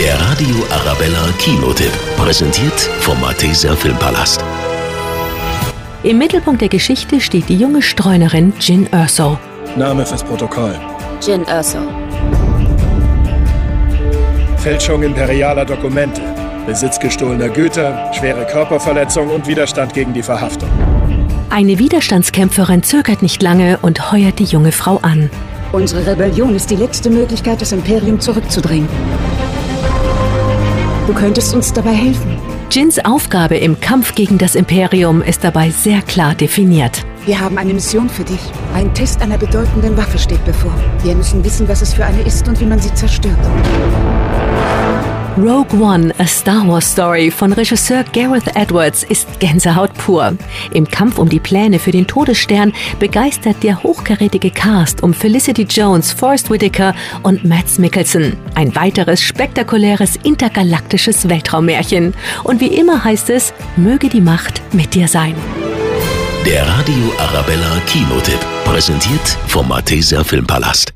Der Radio Arabella Kinotipp. Präsentiert vom Malteser Filmpalast. Im Mittelpunkt der Geschichte steht die junge Streunerin Jin Erso. Name fürs Protokoll. Jin Erso. Fälschung imperialer Dokumente. Besitz gestohlener Güter, schwere Körperverletzung und Widerstand gegen die Verhaftung. Eine Widerstandskämpferin zögert nicht lange und heuert die junge Frau an. Unsere Rebellion ist die letzte Möglichkeit, das Imperium zurückzudrängen. Du könntest uns dabei helfen. Jins Aufgabe im Kampf gegen das Imperium ist dabei sehr klar definiert. Wir haben eine Mission für dich. Ein Test einer bedeutenden Waffe steht bevor. Wir müssen wissen, was es für eine ist und wie man sie zerstört. Rogue One, A Star Wars Story von Regisseur Gareth Edwards ist Gänsehaut pur. Im Kampf um die Pläne für den Todesstern begeistert der hochkarätige Cast um Felicity Jones, Forrest Whitaker und Mads Mikkelsen. Ein weiteres spektakuläres intergalaktisches Weltraummärchen. Und wie immer heißt es, möge die Macht mit dir sein. Der Radio Arabella Kinotipp. Präsentiert vom Malteser Filmpalast.